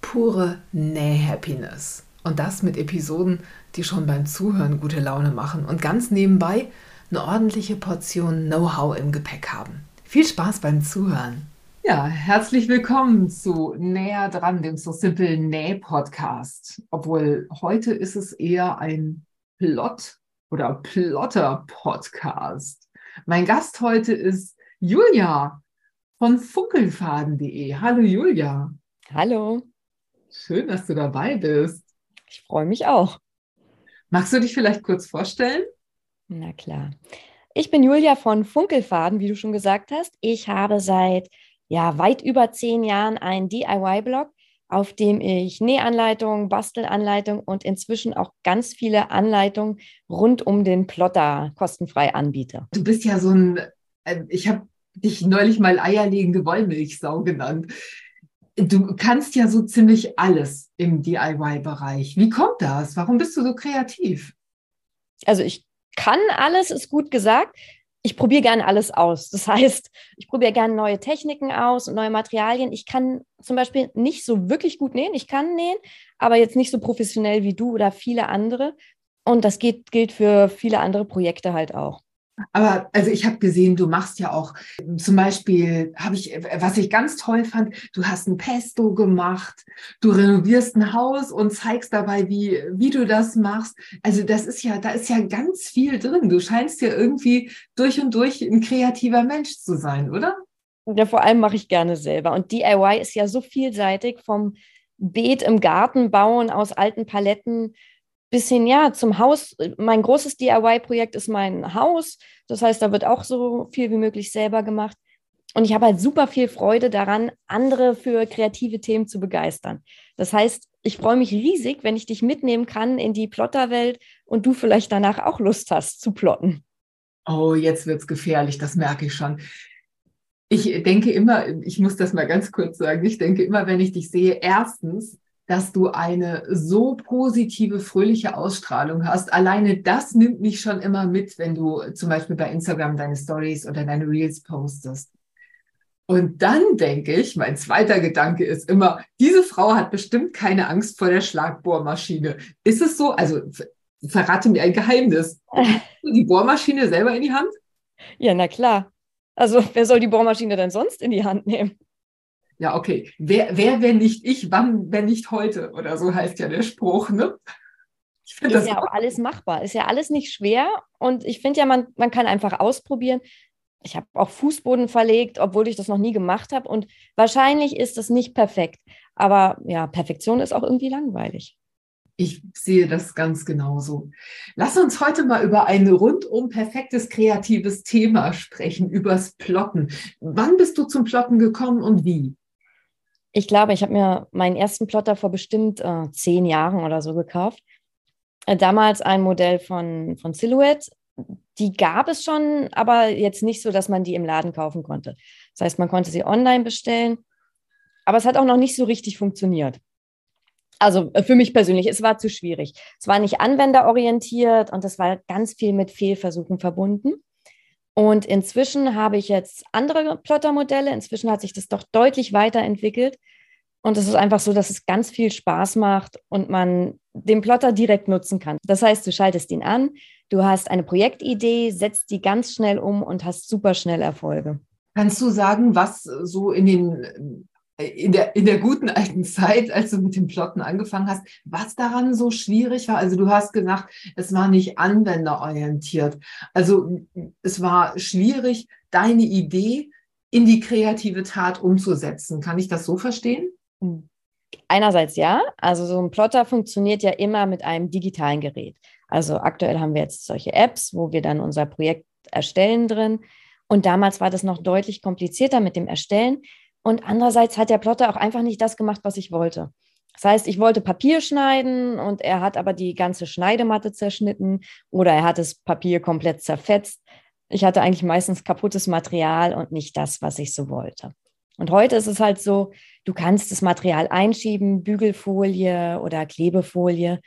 pure Näh-Happiness. Und das mit Episoden, die schon beim Zuhören gute Laune machen und ganz nebenbei eine ordentliche Portion Know-how im Gepäck haben. Viel Spaß beim Zuhören. Ja, herzlich willkommen zu Näher dran, dem So Simple Näh-Podcast. Obwohl heute ist es eher ein Plot- oder Plotter-Podcast. Mein Gast heute ist Julia von funkelfaden.de. Hallo Julia. Hallo. Schön, dass du dabei bist. Ich freue mich auch. Magst du dich vielleicht kurz vorstellen? Na klar. Ich bin Julia von Funkelfaden, wie du schon gesagt hast. Ich habe seit ja, weit über zehn Jahren einen DIY-Blog, auf dem ich Nähanleitungen, Bastelanleitungen und inzwischen auch ganz viele Anleitungen rund um den Plotter kostenfrei anbiete. Du bist ja so ein, äh, ich habe dich neulich mal eierlegende Wollmilchsau genannt du kannst ja so ziemlich alles im DIY-Bereich. Wie kommt das? Warum bist du so kreativ? Also ich kann alles, ist gut gesagt. Ich probiere gerne alles aus. Das heißt, ich probiere gerne neue Techniken aus und neue Materialien. Ich kann zum Beispiel nicht so wirklich gut nähen. Ich kann nähen, aber jetzt nicht so professionell wie du oder viele andere. Und das geht, gilt für viele andere Projekte halt auch. Aber also ich habe gesehen, du machst ja auch zum Beispiel, habe ich, was ich ganz toll fand, du hast ein Pesto gemacht, du renovierst ein Haus und zeigst dabei, wie, wie du das machst. Also das ist ja, da ist ja ganz viel drin. Du scheinst ja irgendwie durch und durch ein kreativer Mensch zu sein, oder? Ja, vor allem mache ich gerne selber. Und DIY ist ja so vielseitig vom Beet im Garten bauen aus alten Paletten bisschen ja zum Haus. Mein großes DIY-Projekt ist mein Haus. Das heißt, da wird auch so viel wie möglich selber gemacht. Und ich habe halt super viel Freude daran, andere für kreative Themen zu begeistern. Das heißt, ich freue mich riesig, wenn ich dich mitnehmen kann in die Plotterwelt und du vielleicht danach auch Lust hast zu plotten. Oh, jetzt wird es gefährlich, das merke ich schon. Ich denke immer, ich muss das mal ganz kurz sagen, ich denke immer, wenn ich dich sehe, erstens, dass du eine so positive, fröhliche Ausstrahlung hast. Alleine das nimmt mich schon immer mit, wenn du zum Beispiel bei Instagram deine Stories oder deine Reels postest. Und dann denke ich, mein zweiter Gedanke ist immer, diese Frau hat bestimmt keine Angst vor der Schlagbohrmaschine. Ist es so? Also verrate mir ein Geheimnis. Die Bohrmaschine selber in die Hand? Ja, na klar. Also wer soll die Bohrmaschine denn sonst in die Hand nehmen? Ja, okay, wer, wer, wenn nicht ich, wann, wenn nicht heute? Oder so heißt ja der Spruch, ne? Ich finde das ja auch alles machbar, ist ja alles nicht schwer und ich finde ja, man, man kann einfach ausprobieren. Ich habe auch Fußboden verlegt, obwohl ich das noch nie gemacht habe und wahrscheinlich ist das nicht perfekt, aber ja, Perfektion ist auch irgendwie langweilig. Ich sehe das ganz genauso. Lass uns heute mal über ein rundum perfektes kreatives Thema sprechen, übers Plotten. Wann bist du zum Plotten gekommen und wie? Ich glaube, ich habe mir meinen ersten Plotter vor bestimmt äh, zehn Jahren oder so gekauft. Äh, damals ein Modell von, von Silhouette. Die gab es schon, aber jetzt nicht so, dass man die im Laden kaufen konnte. Das heißt, man konnte sie online bestellen, aber es hat auch noch nicht so richtig funktioniert. Also äh, für mich persönlich, es war zu schwierig. Es war nicht anwenderorientiert und es war ganz viel mit Fehlversuchen verbunden. Und inzwischen habe ich jetzt andere Plottermodelle. Inzwischen hat sich das doch deutlich weiterentwickelt. Und es ist einfach so, dass es ganz viel Spaß macht und man den Plotter direkt nutzen kann. Das heißt, du schaltest ihn an, du hast eine Projektidee, setzt die ganz schnell um und hast super schnell Erfolge. Kannst du sagen, was so in den in der, in der guten alten Zeit, als du mit dem Plotten angefangen hast, was daran so schwierig war? Also du hast gesagt, es war nicht anwenderorientiert. Also es war schwierig, deine Idee in die kreative Tat umzusetzen. Kann ich das so verstehen? Einerseits ja. Also so ein Plotter funktioniert ja immer mit einem digitalen Gerät. Also aktuell haben wir jetzt solche Apps, wo wir dann unser Projekt erstellen drin. Und damals war das noch deutlich komplizierter mit dem Erstellen. Und andererseits hat der Plotter auch einfach nicht das gemacht, was ich wollte. Das heißt, ich wollte Papier schneiden und er hat aber die ganze Schneidematte zerschnitten oder er hat das Papier komplett zerfetzt. Ich hatte eigentlich meistens kaputtes Material und nicht das, was ich so wollte. Und heute ist es halt so, du kannst das Material einschieben, Bügelfolie oder Klebefolie.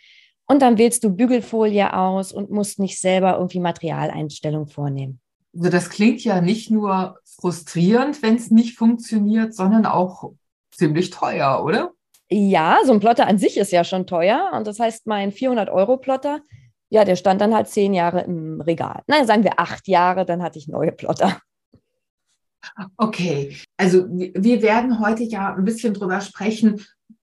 Und dann wählst du Bügelfolie aus und musst nicht selber irgendwie Materialeinstellung vornehmen. Also das klingt ja nicht nur frustrierend, wenn es nicht funktioniert, sondern auch ziemlich teuer, oder? Ja, so ein Plotter an sich ist ja schon teuer. Und das heißt, mein 400-Euro-Plotter, ja, der stand dann halt zehn Jahre im Regal. Nein, sagen wir acht Jahre, dann hatte ich neue Plotter. Okay, also wir werden heute ja ein bisschen drüber sprechen,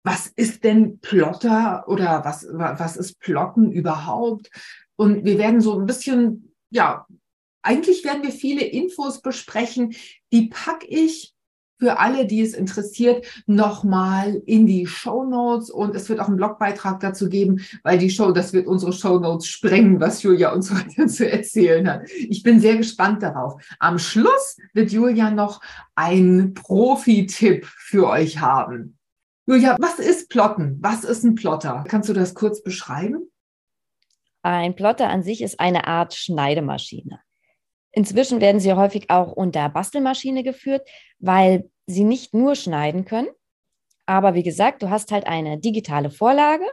was ist denn Plotter oder was, was ist Plotten überhaupt? Und wir werden so ein bisschen, ja, eigentlich werden wir viele Infos besprechen, die packe ich für alle, die es interessiert, nochmal in die Show Notes und es wird auch einen Blogbeitrag dazu geben, weil die Show, das wird unsere Show Notes sprengen, was Julia uns heute zu erzählen hat. Ich bin sehr gespannt darauf. Am Schluss wird Julia noch einen Profi-Tipp für euch haben. Julia, was ist Plotten? Was ist ein Plotter? Kannst du das kurz beschreiben? Ein Plotter an sich ist eine Art Schneidemaschine. Inzwischen werden sie häufig auch unter Bastelmaschine geführt, weil sie nicht nur schneiden können. Aber wie gesagt, du hast halt eine digitale Vorlage,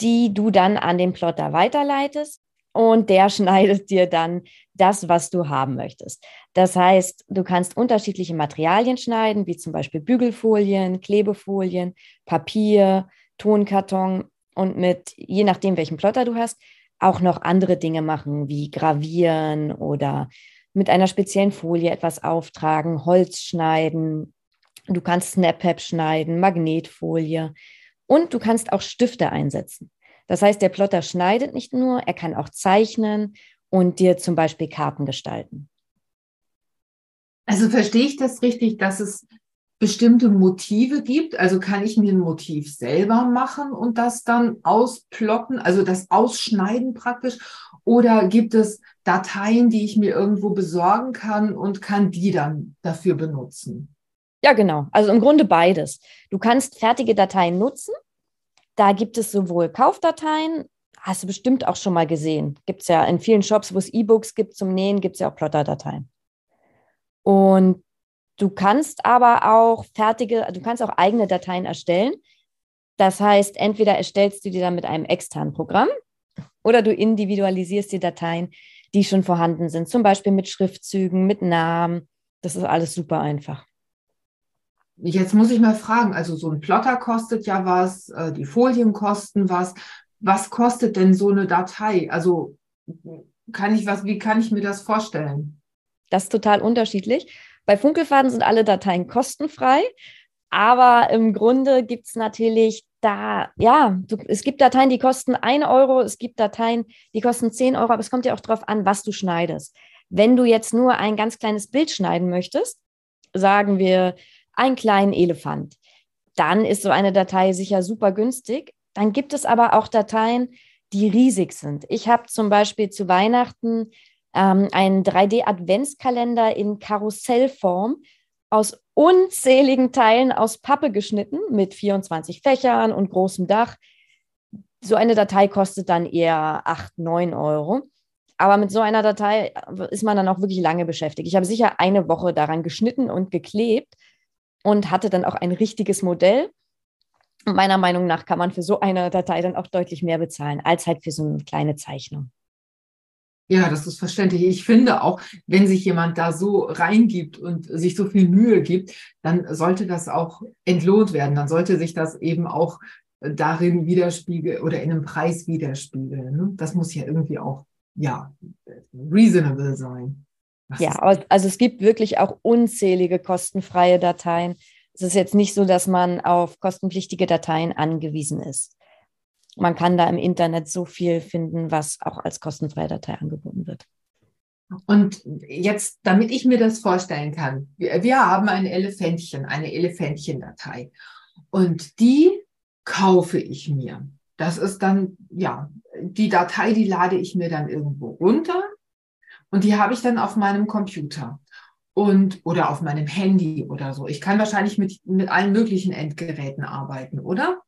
die du dann an den Plotter weiterleitest und der schneidet dir dann das, was du haben möchtest. Das heißt, du kannst unterschiedliche Materialien schneiden, wie zum Beispiel Bügelfolien, Klebefolien, Papier, Tonkarton und mit, je nachdem, welchen Plotter du hast, auch noch andere Dinge machen, wie gravieren oder mit einer speziellen Folie etwas auftragen, Holz schneiden. Du kannst Snap-Pap schneiden, Magnetfolie und du kannst auch Stifte einsetzen. Das heißt, der Plotter schneidet nicht nur, er kann auch zeichnen und dir zum Beispiel Karten gestalten. Also verstehe ich das richtig, dass es bestimmte Motive gibt. Also kann ich mir ein Motiv selber machen und das dann ausplotten, also das Ausschneiden praktisch. Oder gibt es Dateien, die ich mir irgendwo besorgen kann und kann die dann dafür benutzen? Ja, genau. Also im Grunde beides. Du kannst fertige Dateien nutzen. Da gibt es sowohl Kaufdateien, hast du bestimmt auch schon mal gesehen. Gibt es ja in vielen Shops, wo es E-Books gibt zum Nähen, gibt es ja auch Plotterdateien. Und Du kannst aber auch fertige, du kannst auch eigene Dateien erstellen. Das heißt, entweder erstellst du die dann mit einem externen Programm oder du individualisierst die Dateien, die schon vorhanden sind, zum Beispiel mit Schriftzügen, mit Namen. Das ist alles super einfach. Jetzt muss ich mal fragen, also so ein Plotter kostet ja was, äh, die Folien kosten was. Was kostet denn so eine Datei? Also kann ich was, wie kann ich mir das vorstellen? Das ist total unterschiedlich. Bei Funkelfaden sind alle Dateien kostenfrei, aber im Grunde gibt es natürlich da, ja, du, es gibt Dateien, die kosten 1 Euro, es gibt Dateien, die kosten 10 Euro, aber es kommt ja auch darauf an, was du schneidest. Wenn du jetzt nur ein ganz kleines Bild schneiden möchtest, sagen wir einen kleinen Elefant, dann ist so eine Datei sicher super günstig. Dann gibt es aber auch Dateien, die riesig sind. Ich habe zum Beispiel zu Weihnachten ähm, einen 3D-Adventskalender in Karussellform aus unzähligen Teilen aus Pappe geschnitten mit 24 Fächern und großem Dach. So eine Datei kostet dann eher 8, 9 Euro. Aber mit so einer Datei ist man dann auch wirklich lange beschäftigt. Ich habe sicher eine Woche daran geschnitten und geklebt und hatte dann auch ein richtiges Modell. Meiner Meinung nach kann man für so eine Datei dann auch deutlich mehr bezahlen, als halt für so eine kleine Zeichnung. Ja, das ist verständlich. Ich finde auch, wenn sich jemand da so reingibt und sich so viel Mühe gibt, dann sollte das auch entlohnt werden. Dann sollte sich das eben auch darin widerspiegeln oder in einem Preis widerspiegeln. Ne? Das muss ja irgendwie auch, ja, reasonable sein. Was ja, also es gibt wirklich auch unzählige kostenfreie Dateien. Es ist jetzt nicht so, dass man auf kostenpflichtige Dateien angewiesen ist man kann da im Internet so viel finden, was auch als kostenfreie Datei angeboten wird. Und jetzt, damit ich mir das vorstellen kann, wir, wir haben ein Elefantchen, eine Elefantchen-Datei. Und die kaufe ich mir. Das ist dann, ja, die Datei, die lade ich mir dann irgendwo runter und die habe ich dann auf meinem Computer und oder auf meinem Handy oder so. Ich kann wahrscheinlich mit, mit allen möglichen Endgeräten arbeiten, oder?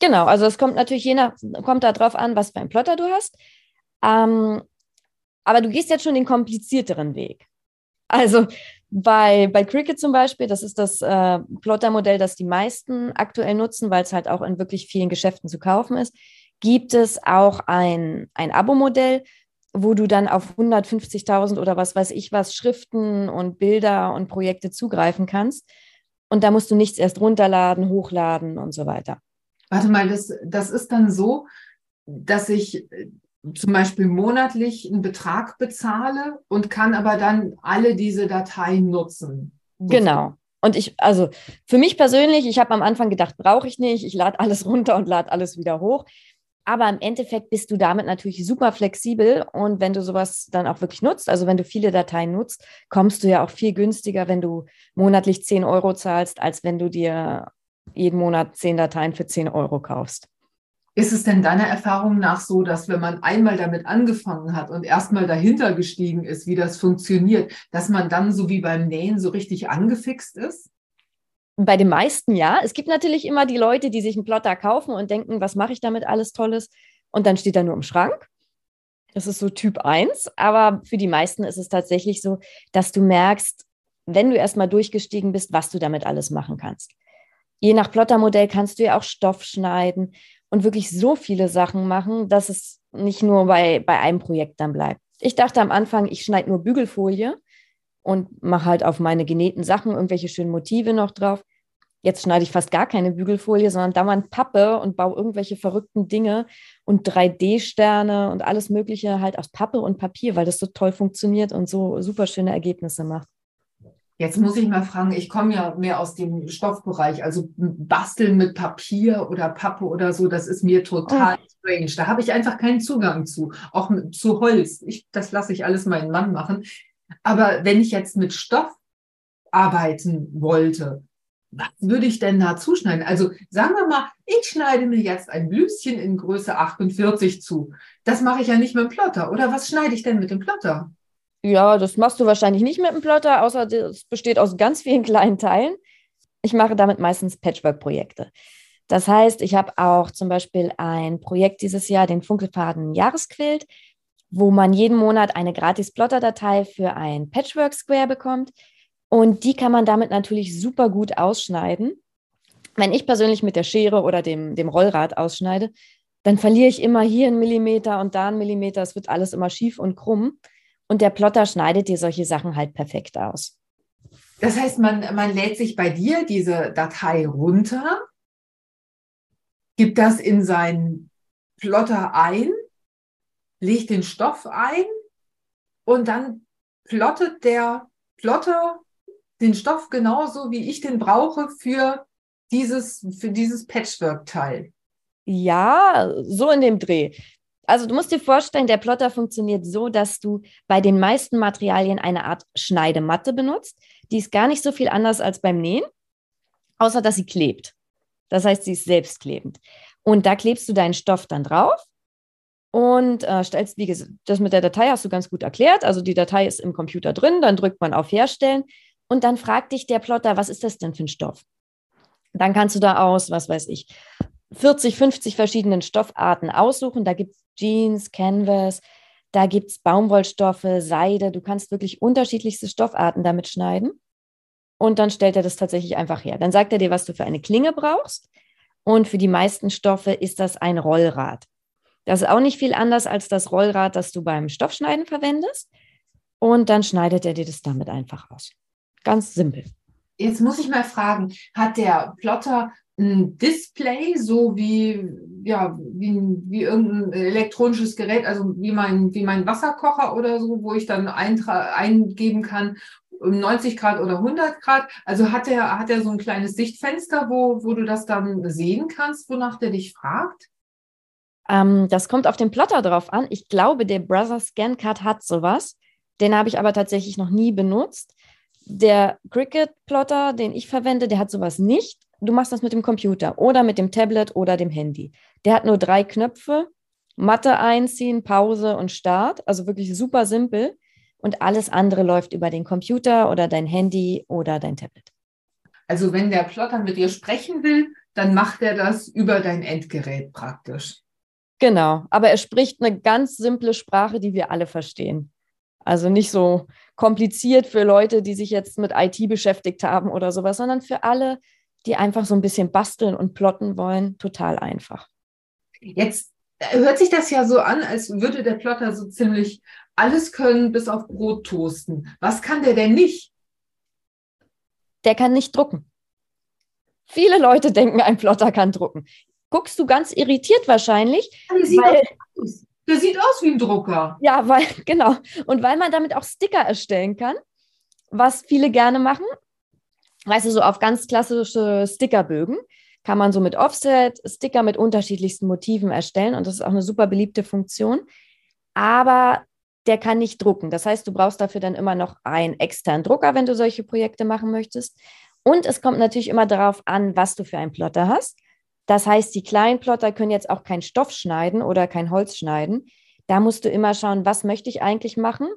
Genau, also es kommt natürlich je nach, kommt darauf an, was für einen Plotter du hast. Ähm, aber du gehst jetzt schon den komplizierteren Weg. Also bei, bei Cricut zum Beispiel, das ist das äh, Plotter-Modell, das die meisten aktuell nutzen, weil es halt auch in wirklich vielen Geschäften zu kaufen ist, gibt es auch ein, ein Abo-Modell, wo du dann auf 150.000 oder was weiß ich was Schriften und Bilder und Projekte zugreifen kannst. Und da musst du nichts erst runterladen, hochladen und so weiter. Warte mal, das, das ist dann so, dass ich äh, zum Beispiel monatlich einen Betrag bezahle und kann aber dann alle diese Dateien nutzen. Genau. Und ich, also für mich persönlich, ich habe am Anfang gedacht, brauche ich nicht, ich lade alles runter und lade alles wieder hoch. Aber im Endeffekt bist du damit natürlich super flexibel und wenn du sowas dann auch wirklich nutzt, also wenn du viele Dateien nutzt, kommst du ja auch viel günstiger, wenn du monatlich 10 Euro zahlst, als wenn du dir jeden Monat 10 Dateien für 10 Euro kaufst. Ist es denn deiner Erfahrung nach so, dass wenn man einmal damit angefangen hat und erstmal dahinter gestiegen ist, wie das funktioniert, dass man dann so wie beim Nähen so richtig angefixt ist? Bei den meisten ja. Es gibt natürlich immer die Leute, die sich einen Plotter kaufen und denken, was mache ich damit alles Tolles? Und dann steht er nur im Schrank. Das ist so Typ 1. Aber für die meisten ist es tatsächlich so, dass du merkst, wenn du erstmal durchgestiegen bist, was du damit alles machen kannst. Je nach Plottermodell kannst du ja auch Stoff schneiden und wirklich so viele Sachen machen, dass es nicht nur bei, bei einem Projekt dann bleibt. Ich dachte am Anfang, ich schneide nur Bügelfolie und mache halt auf meine genähten Sachen irgendwelche schönen Motive noch drauf. Jetzt schneide ich fast gar keine Bügelfolie, sondern dauernd Pappe und baue irgendwelche verrückten Dinge und 3D-Sterne und alles Mögliche halt aus Pappe und Papier, weil das so toll funktioniert und so super schöne Ergebnisse macht. Jetzt muss ich mal fragen, ich komme ja mehr aus dem Stoffbereich, also basteln mit Papier oder Pappe oder so, das ist mir total oh. strange. Da habe ich einfach keinen Zugang zu, auch mit, zu Holz. Ich, das lasse ich alles meinen Mann machen. Aber wenn ich jetzt mit Stoff arbeiten wollte, was würde ich denn da zuschneiden? Also sagen wir mal, ich schneide mir jetzt ein Blüschen in Größe 48 zu. Das mache ich ja nicht mit dem Plotter. Oder was schneide ich denn mit dem Plotter? Ja, das machst du wahrscheinlich nicht mit dem Plotter, außer es besteht aus ganz vielen kleinen Teilen. Ich mache damit meistens Patchwork-Projekte. Das heißt, ich habe auch zum Beispiel ein Projekt dieses Jahr, den Funkelfaden Jahresquilt, wo man jeden Monat eine gratis Plotter-Datei für ein Patchwork-Square bekommt. Und die kann man damit natürlich super gut ausschneiden. Wenn ich persönlich mit der Schere oder dem, dem Rollrad ausschneide, dann verliere ich immer hier einen Millimeter und da einen Millimeter. Es wird alles immer schief und krumm. Und der Plotter schneidet dir solche Sachen halt perfekt aus. Das heißt, man, man lädt sich bei dir diese Datei runter, gibt das in seinen Plotter ein, legt den Stoff ein und dann plottet der Plotter den Stoff genauso, wie ich den brauche für dieses, für dieses Patchwork-Teil. Ja, so in dem Dreh. Also du musst dir vorstellen, der Plotter funktioniert so, dass du bei den meisten Materialien eine Art Schneidematte benutzt. Die ist gar nicht so viel anders als beim Nähen, außer dass sie klebt. Das heißt, sie ist selbstklebend. Und da klebst du deinen Stoff dann drauf und äh, stellst, wie gesagt, das mit der Datei hast du ganz gut erklärt. Also die Datei ist im Computer drin, dann drückt man auf Herstellen und dann fragt dich der Plotter, was ist das denn für ein Stoff? Dann kannst du da aus, was weiß ich, 40, 50 verschiedenen Stoffarten aussuchen. Da gibt es Jeans, Canvas, da gibt es Baumwollstoffe, Seide. Du kannst wirklich unterschiedlichste Stoffarten damit schneiden. Und dann stellt er das tatsächlich einfach her. Dann sagt er dir, was du für eine Klinge brauchst. Und für die meisten Stoffe ist das ein Rollrad. Das ist auch nicht viel anders als das Rollrad, das du beim Stoffschneiden verwendest. Und dann schneidet er dir das damit einfach aus. Ganz simpel. Jetzt muss ich mal fragen, hat der Plotter ein Display, so wie, ja, wie, wie irgendein elektronisches Gerät, also wie mein, wie mein Wasserkocher oder so, wo ich dann eingeben kann, 90 Grad oder 100 Grad. Also hat er hat er so ein kleines Sichtfenster, wo, wo du das dann sehen kannst, wonach der dich fragt? Ähm, das kommt auf den Plotter drauf an. Ich glaube, der Brother Scancard hat sowas. Den habe ich aber tatsächlich noch nie benutzt. Der Cricut-Plotter, den ich verwende, der hat sowas nicht du machst das mit dem Computer oder mit dem Tablet oder dem Handy. Der hat nur drei Knöpfe, Matte einziehen, Pause und Start, also wirklich super simpel. Und alles andere läuft über den Computer oder dein Handy oder dein Tablet. Also wenn der Plotter mit dir sprechen will, dann macht er das über dein Endgerät praktisch. Genau, aber er spricht eine ganz simple Sprache, die wir alle verstehen. Also nicht so kompliziert für Leute, die sich jetzt mit IT beschäftigt haben oder sowas, sondern für alle, die einfach so ein bisschen basteln und plotten wollen, total einfach. Jetzt hört sich das ja so an, als würde der Plotter so ziemlich alles können, bis auf Brot toasten. Was kann der denn nicht? Der kann nicht drucken. Viele Leute denken, ein Plotter kann drucken. Guckst du ganz irritiert wahrscheinlich. Der sieht, weil, aus. der sieht aus wie ein Drucker. Ja, weil, genau. Und weil man damit auch Sticker erstellen kann, was viele gerne machen, weißt du, so auf ganz klassische Stickerbögen kann man so mit Offset Sticker mit unterschiedlichsten Motiven erstellen und das ist auch eine super beliebte Funktion. Aber der kann nicht drucken. Das heißt, du brauchst dafür dann immer noch einen externen Drucker, wenn du solche Projekte machen möchtest. Und es kommt natürlich immer darauf an, was du für einen Plotter hast. Das heißt, die kleinen Plotter können jetzt auch kein Stoff schneiden oder kein Holz schneiden. Da musst du immer schauen, was möchte ich eigentlich machen?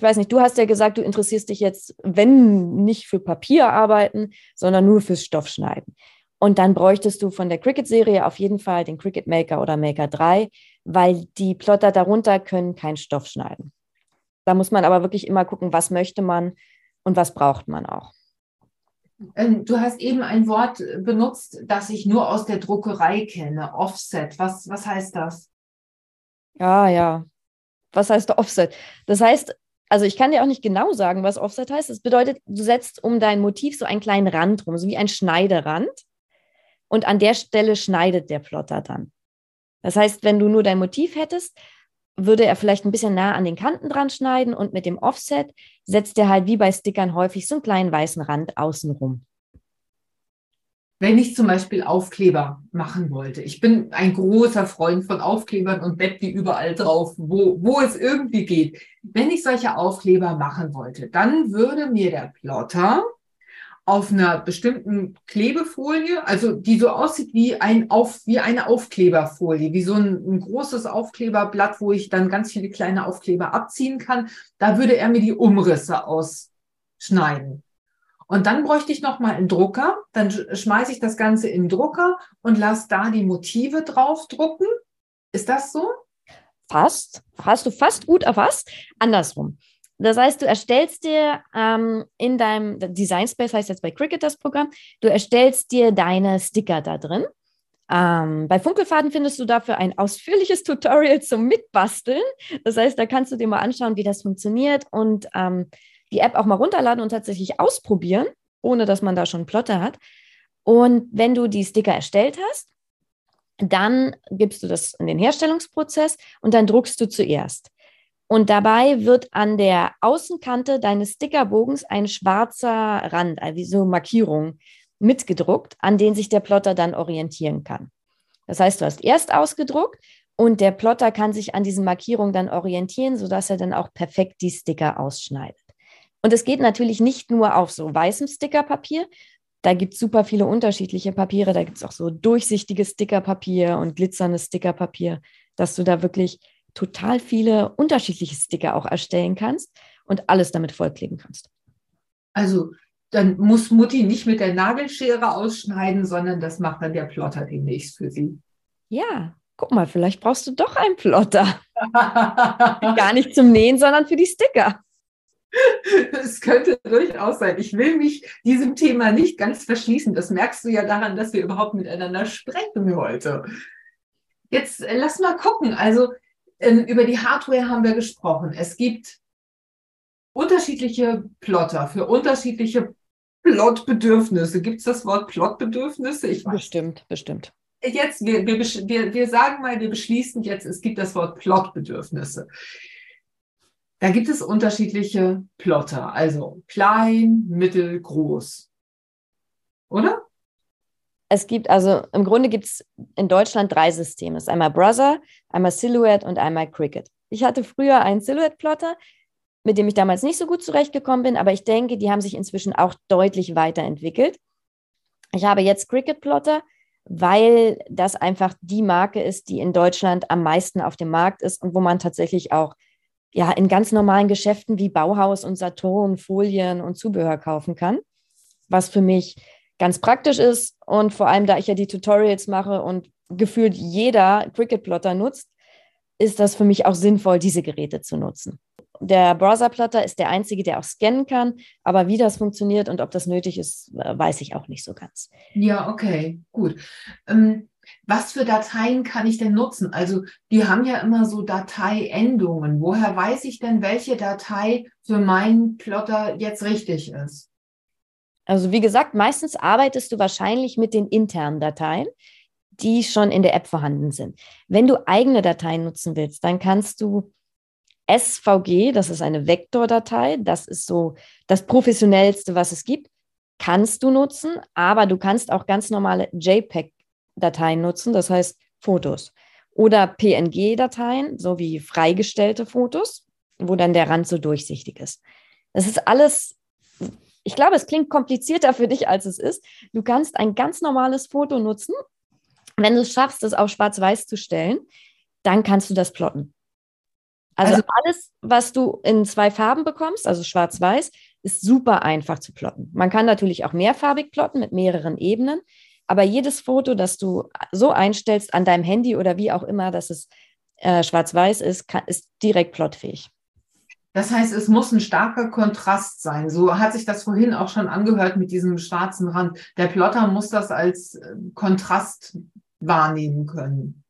Ich weiß nicht, du hast ja gesagt, du interessierst dich jetzt, wenn nicht für Papier arbeiten, sondern nur fürs Stoffschneiden. Und dann bräuchtest du von der Cricut-Serie auf jeden Fall den Cricut Maker oder Maker 3, weil die Plotter darunter können keinen Stoff schneiden. Da muss man aber wirklich immer gucken, was möchte man und was braucht man auch. Ähm, du hast eben ein Wort benutzt, das ich nur aus der Druckerei kenne, Offset. Was, was heißt das? Ja, ja. Was heißt Offset? Das heißt, also ich kann dir auch nicht genau sagen, was Offset heißt. Das bedeutet, du setzt um dein Motiv so einen kleinen Rand rum, so wie ein Schneiderand. Und an der Stelle schneidet der Plotter dann. Das heißt, wenn du nur dein Motiv hättest, würde er vielleicht ein bisschen nah an den Kanten dran schneiden und mit dem Offset setzt er halt wie bei Stickern häufig so einen kleinen weißen Rand außenrum. Wenn ich zum Beispiel Aufkleber machen wollte, ich bin ein großer Freund von Aufklebern und web die überall drauf, wo, wo es irgendwie geht. Wenn ich solche Aufkleber machen wollte, dann würde mir der Plotter auf einer bestimmten Klebefolie, also die so aussieht wie, ein auf, wie eine Aufkleberfolie, wie so ein, ein, großes Aufkleberblatt, wo ich dann ganz viele kleine Aufkleber abziehen kann. Da würde er mir die Umrisse ausschneiden. Und dann bräuchte ich nochmal einen Drucker. Dann schmeiße ich das Ganze in den Drucker und lasse da die Motive drauf drucken. Ist das so? Fast. Hast du fast gut erfasst. Andersrum. Das heißt, du erstellst dir ähm, in deinem Design Space, heißt jetzt bei Cricut das Programm, du erstellst dir deine Sticker da drin. Ähm, bei Funkelfaden findest du dafür ein ausführliches Tutorial zum Mitbasteln. Das heißt, da kannst du dir mal anschauen, wie das funktioniert und ähm, die App auch mal runterladen und tatsächlich ausprobieren, ohne dass man da schon Plotter hat. Und wenn du die Sticker erstellt hast, dann gibst du das in den Herstellungsprozess und dann druckst du zuerst. Und dabei wird an der Außenkante deines Stickerbogens ein schwarzer Rand, also so Markierung, mitgedruckt, an den sich der Plotter dann orientieren kann. Das heißt, du hast erst ausgedruckt und der Plotter kann sich an diesen Markierungen dann orientieren, sodass er dann auch perfekt die Sticker ausschneidet. Und es geht natürlich nicht nur auf so weißem Stickerpapier. Da gibt es super viele unterschiedliche Papiere. Da gibt es auch so durchsichtiges Stickerpapier und glitzerndes Stickerpapier, dass du da wirklich total viele unterschiedliche Sticker auch erstellen kannst und alles damit vollkleben kannst. Also dann muss Mutti nicht mit der Nagelschere ausschneiden, sondern das macht dann der Plotter demnächst für sie. Ja, guck mal, vielleicht brauchst du doch einen Plotter. Gar nicht zum Nähen, sondern für die Sticker. Es könnte durchaus sein. Ich will mich diesem Thema nicht ganz verschließen. Das merkst du ja daran, dass wir überhaupt miteinander sprechen heute. Jetzt äh, lass mal gucken. Also ähm, über die Hardware haben wir gesprochen. Es gibt unterschiedliche Plotter für unterschiedliche Plotbedürfnisse. Gibt es das Wort Plotbedürfnisse? Ich weiß. Bestimmt, bestimmt. Jetzt, wir, wir, wir, wir sagen mal, wir beschließen jetzt, es gibt das Wort Plotbedürfnisse. Da gibt es unterschiedliche Plotter, also klein, mittel, groß. Oder? es gibt also im Grunde gibt es in Deutschland drei Systeme. Es ist einmal Brother, einmal Silhouette und einmal Cricut. Ich hatte früher einen Silhouette-Plotter, mit dem ich damals nicht so gut zurechtgekommen bin, aber ich denke, die haben sich inzwischen auch deutlich weiterentwickelt. Ich habe jetzt Cricut-Plotter, weil das einfach die Marke ist, die in Deutschland am meisten auf dem Markt ist und wo man tatsächlich auch ja in ganz normalen Geschäften wie Bauhaus und Saturn Folien und Zubehör kaufen kann, was für mich ganz praktisch ist und vor allem, da ich ja die Tutorials mache und gefühlt jeder Cricut-Plotter nutzt, ist das für mich auch sinnvoll, diese Geräte zu nutzen. Der Browser-Plotter ist der einzige, der auch scannen kann, aber wie das funktioniert und ob das nötig ist, äh, weiß ich auch nicht so ganz. Ja, okay, gut. Ähm, was für Dateien kann ich denn nutzen? Also die haben ja immer so Dateiendungen. Woher weiß ich denn, welche Datei für meinen Plotter jetzt richtig ist? Also wie gesagt, meistens arbeitest du wahrscheinlich mit den internen Dateien, die schon in der App vorhanden sind. Wenn du eigene Dateien nutzen willst, dann kannst du SVG, das ist eine Vektordatei, das ist so das professionellste, was es gibt, kannst du nutzen, aber du kannst auch ganz normale JPEG-Dateien nutzen, das heißt Fotos oder PNG-Dateien, sowie freigestellte Fotos, wo dann der Rand so durchsichtig ist. Das ist alles ich glaube, es klingt komplizierter für dich, als es ist. Du kannst ein ganz normales Foto nutzen. Wenn du es schaffst, es auf schwarz-weiß zu stellen, dann kannst du das plotten. Also, also alles, was du in zwei Farben bekommst, also schwarz-weiß, ist super einfach zu plotten. Man kann natürlich auch mehrfarbig plotten mit mehreren Ebenen, aber jedes Foto, das du so einstellst an deinem Handy oder wie auch immer, dass es äh, schwarz-weiß ist, kann, ist direkt plottfähig. Das heißt, es muss ein starker Kontrast sein. So hat sich das vorhin auch schon angehört mit diesem schwarzen Rand. Der Plotter muss das als äh, Kontrast wahrnehmen können.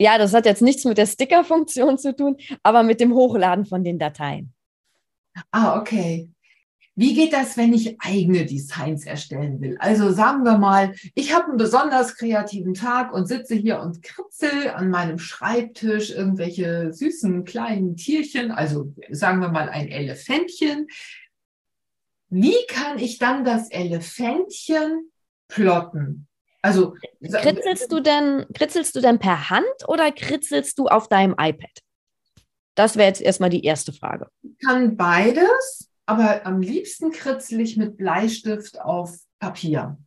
Ja, das hat jetzt nichts mit der Sticker-Funktion zu tun, aber mit dem Hochladen von den Dateien. Ah, okay. Wie geht das, wenn ich eigene Designs erstellen will? Also sagen wir mal, ich habe einen besonders kreativen Tag und sitze hier und kritzel an meinem Schreibtisch irgendwelche süßen kleinen Tierchen, also sagen wir mal ein Elefantchen. Wie kann ich dann das Elefantchen plotten? Also kritzelst du denn kritzelst du denn per Hand oder kritzelst du auf deinem iPad? Das wäre jetzt erstmal die erste Frage. Ich kann beides aber am liebsten kritzel ich mit Bleistift auf Papier.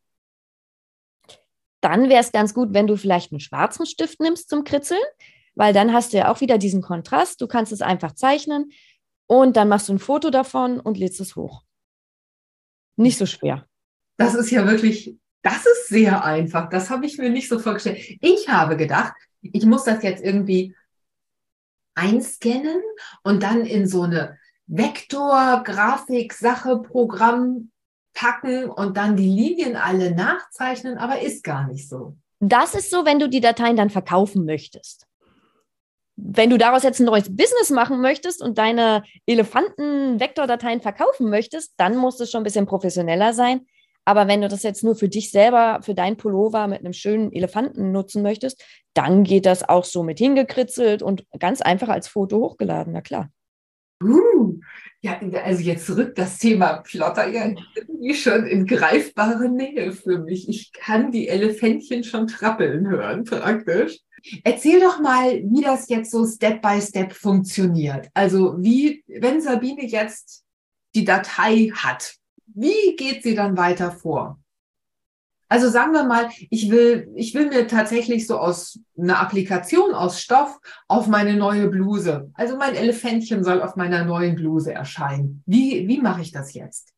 Dann wäre es ganz gut, wenn du vielleicht einen schwarzen Stift nimmst zum Kritzeln, weil dann hast du ja auch wieder diesen Kontrast. Du kannst es einfach zeichnen und dann machst du ein Foto davon und lädst es hoch. Nicht so schwer. Das ist ja wirklich, das ist sehr einfach. Das habe ich mir nicht so vorgestellt. Ich habe gedacht, ich muss das jetzt irgendwie einscannen und dann in so eine Vektor, Grafik, Sache, Programm packen und dann die Linien alle nachzeichnen, aber ist gar nicht so. Das ist so, wenn du die Dateien dann verkaufen möchtest. Wenn du daraus jetzt ein neues Business machen möchtest und deine Elefanten-Vektordateien verkaufen möchtest, dann muss es schon ein bisschen professioneller sein. Aber wenn du das jetzt nur für dich selber, für dein Pullover mit einem schönen Elefanten nutzen möchtest, dann geht das auch so mit hingekritzelt und ganz einfach als Foto hochgeladen, na klar. Uh, ja, also jetzt rückt das Thema Plotter ja irgendwie schon in greifbare Nähe für mich. Ich kann die Elefantchen schon trappeln hören, praktisch. Erzähl doch mal, wie das jetzt so Step by Step funktioniert. Also wie, wenn Sabine jetzt die Datei hat, wie geht sie dann weiter vor? Also sagen wir mal, ich will, ich will mir tatsächlich so aus einer Applikation aus Stoff auf meine neue Bluse. Also mein Elefantchen soll auf meiner neuen Bluse erscheinen. Wie, wie mache ich das jetzt?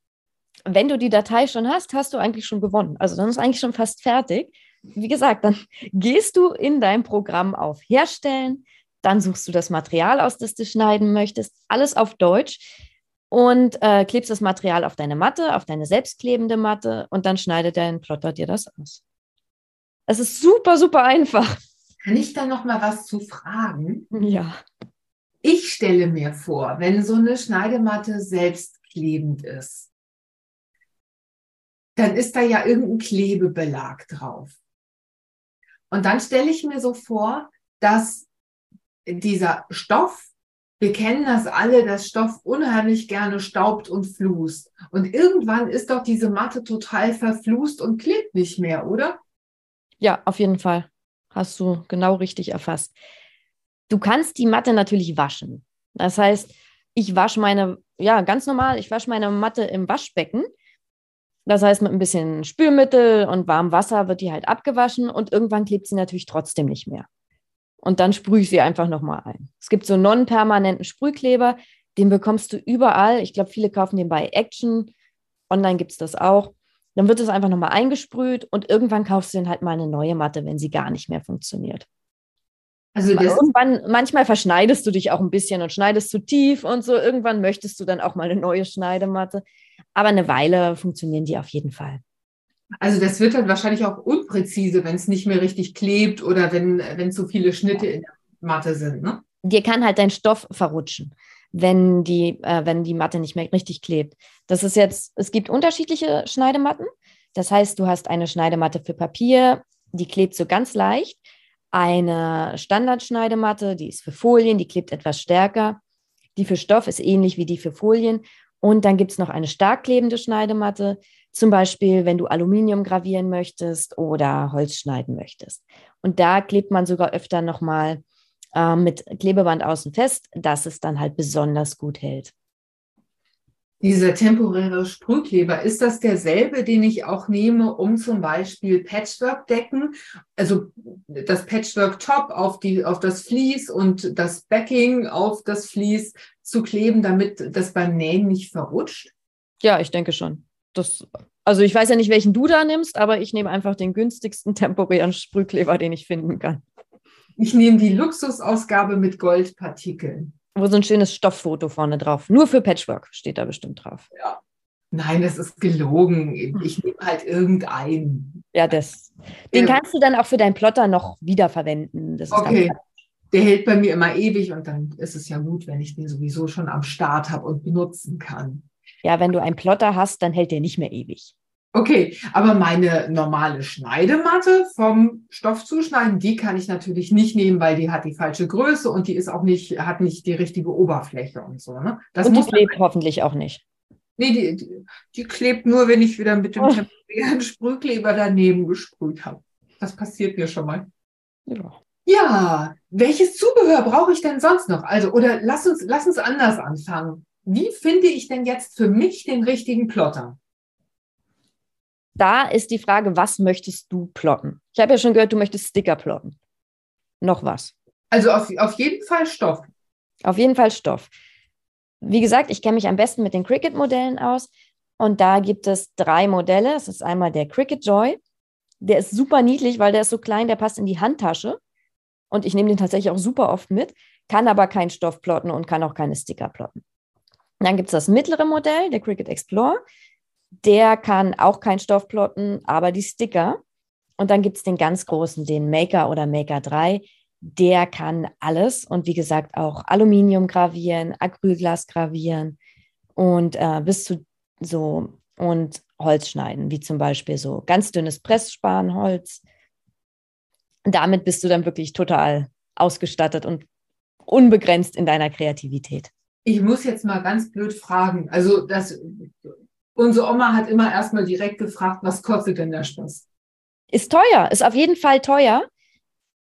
Wenn du die Datei schon hast, hast du eigentlich schon gewonnen. Also dann ist eigentlich schon fast fertig. Wie gesagt, dann gehst du in dein Programm auf Herstellen, dann suchst du das Material aus, das du schneiden möchtest, alles auf Deutsch und äh, klebst das Material auf deine Matte, auf deine selbstklebende Matte und dann schneidet dein Plotter dir das aus. Es ist super, super einfach. Kann ich da noch mal was zu fragen? Ja. Ich stelle mir vor, wenn so eine Schneidematte selbstklebend ist, dann ist da ja irgendein Klebebelag drauf. Und dann stelle ich mir so vor, dass dieser Stoff wir kennen das alle, dass Stoff unheimlich gerne staubt und flust. Und irgendwann ist doch diese Matte total verflust und klebt nicht mehr, oder? Ja, auf jeden Fall. Hast du genau richtig erfasst. Du kannst die Matte natürlich waschen. Das heißt, ich wasche meine, ja, ganz normal, ich wasche meine Matte im Waschbecken. Das heißt, mit ein bisschen Spülmittel und warmem Wasser wird die halt abgewaschen und irgendwann klebt sie natürlich trotzdem nicht mehr und dann sprühe ich sie einfach nochmal ein. Es gibt so non-permanenten Sprühkleber, den bekommst du überall. Ich glaube, viele kaufen den bei Action. Online gibt es das auch. Dann wird es einfach nochmal eingesprüht und irgendwann kaufst du dann halt mal eine neue Matte, wenn sie gar nicht mehr funktioniert. Also irgendwann, manchmal verschneidest du dich auch ein bisschen und schneidest zu tief und so. Irgendwann möchtest du dann auch mal eine neue Schneidematte. Aber eine Weile funktionieren die auf jeden Fall. Also das wird dann wahrscheinlich auch unpräzise, wenn es nicht mehr richtig klebt oder wenn, zu viele Schnitte in der Matte sind, ne? Dir kann halt dein Stoff verrutschen, wenn die, äh, wenn die Matte nicht mehr richtig klebt. Das ist jetzt, es gibt unterschiedliche Schneidematten. Das heißt, du hast eine Schneidematte für Papier, die klebt so ganz leicht. Eine Standardschneidematte, die ist für Folien, die klebt etwas stärker. Die für Stoff ist ähnlich wie die für Folien. Und dann gibt es noch eine stark klebende Schneidematte, zum Beispiel, wenn du Aluminium gravieren möchtest oder Holz schneiden möchtest. Und da klebt man sogar öfter nochmal äh, mit Klebeband außen fest, dass es dann halt besonders gut hält. Dieser temporäre Sprühkleber, ist das derselbe, den ich auch nehme, um zum Beispiel Patchwork-Decken, also das Patchwork-Top auf, auf das Vlies und das Backing auf das Vlies zu kleben, damit das beim Nähen nicht verrutscht? Ja, ich denke schon. Das, also ich weiß ja nicht, welchen du da nimmst, aber ich nehme einfach den günstigsten temporären Sprühkleber, den ich finden kann. Ich nehme die Luxusausgabe mit Goldpartikeln. Wo so ein schönes Stofffoto vorne drauf. Nur für Patchwork steht da bestimmt drauf. Ja. Nein, das ist gelogen. Ich nehme halt irgendeinen. Ja, das. Den ähm, kannst du dann auch für deinen Plotter noch wiederverwenden. okay. Der hält bei mir immer ewig und dann ist es ja gut, wenn ich den sowieso schon am Start habe und benutzen kann. Ja, wenn du einen Plotter hast, dann hält der nicht mehr ewig. Okay, aber meine normale Schneidematte vom Stoff zuschneiden, die kann ich natürlich nicht nehmen, weil die hat die falsche Größe und die ist auch nicht, hat nicht die richtige Oberfläche und so. Ne? Das und die klebt hoffentlich auch nicht. Nee, die, die, die, klebt nur, wenn ich wieder mit dem oh. temporären Sprühkleber daneben gesprüht habe. Das passiert mir schon mal. Ja. Ja, welches Zubehör brauche ich denn sonst noch? Also, oder lass uns, lass uns anders anfangen. Wie finde ich denn jetzt für mich den richtigen Plotter? da ist die Frage, was möchtest du plotten? Ich habe ja schon gehört, du möchtest Sticker plotten. Noch was? Also auf, auf jeden Fall Stoff. Auf jeden Fall Stoff. Wie gesagt, ich kenne mich am besten mit den Cricut-Modellen aus. Und da gibt es drei Modelle. Es ist einmal der Cricut Joy. Der ist super niedlich, weil der ist so klein, der passt in die Handtasche. Und ich nehme den tatsächlich auch super oft mit, kann aber keinen Stoff plotten und kann auch keine Sticker plotten. Dann gibt es das mittlere Modell, der Cricut Explorer. Der kann auch kein Stoff plotten, aber die Sticker. Und dann gibt es den ganz großen, den Maker oder Maker 3. Der kann alles und wie gesagt auch Aluminium gravieren, Acrylglas gravieren und äh, bis zu so und Holz schneiden, wie zum Beispiel so ganz dünnes Pressspanholz. Damit bist du dann wirklich total ausgestattet und unbegrenzt in deiner Kreativität. Ich muss jetzt mal ganz blöd fragen. Also das Unsere Oma hat immer erstmal direkt gefragt, was kostet denn der Spaß? Ist teuer, ist auf jeden Fall teuer.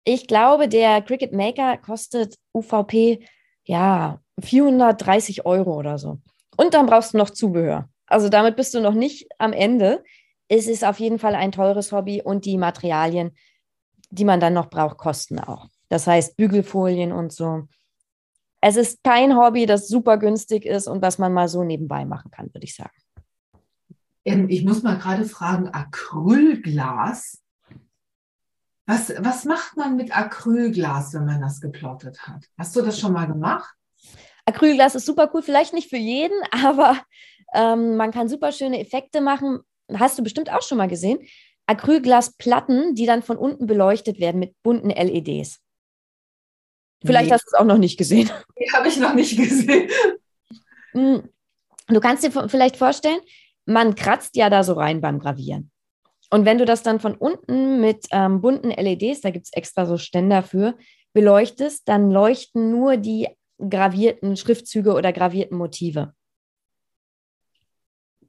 Ich glaube, der Cricket Maker kostet UVP ja 430 Euro oder so. Und dann brauchst du noch Zubehör. Also damit bist du noch nicht am Ende. Es ist auf jeden Fall ein teures Hobby und die Materialien, die man dann noch braucht, kosten auch. Das heißt Bügelfolien und so. Es ist kein Hobby, das super günstig ist und was man mal so nebenbei machen kann, würde ich sagen. Ähm, ich muss mal gerade fragen, Acrylglas. Was, was macht man mit Acrylglas, wenn man das geplottet hat? Hast du das schon mal gemacht? Acrylglas ist super cool, vielleicht nicht für jeden, aber ähm, man kann super schöne Effekte machen. Hast du bestimmt auch schon mal gesehen. Acrylglasplatten, die dann von unten beleuchtet werden mit bunten LEDs. Vielleicht nee. hast du es auch noch nicht gesehen. Die habe ich noch nicht gesehen. Hm. Du kannst dir vielleicht vorstellen, man kratzt ja da so rein beim Gravieren. Und wenn du das dann von unten mit ähm, bunten LEDs, da gibt es extra so Ständer für, beleuchtest, dann leuchten nur die gravierten Schriftzüge oder gravierten Motive.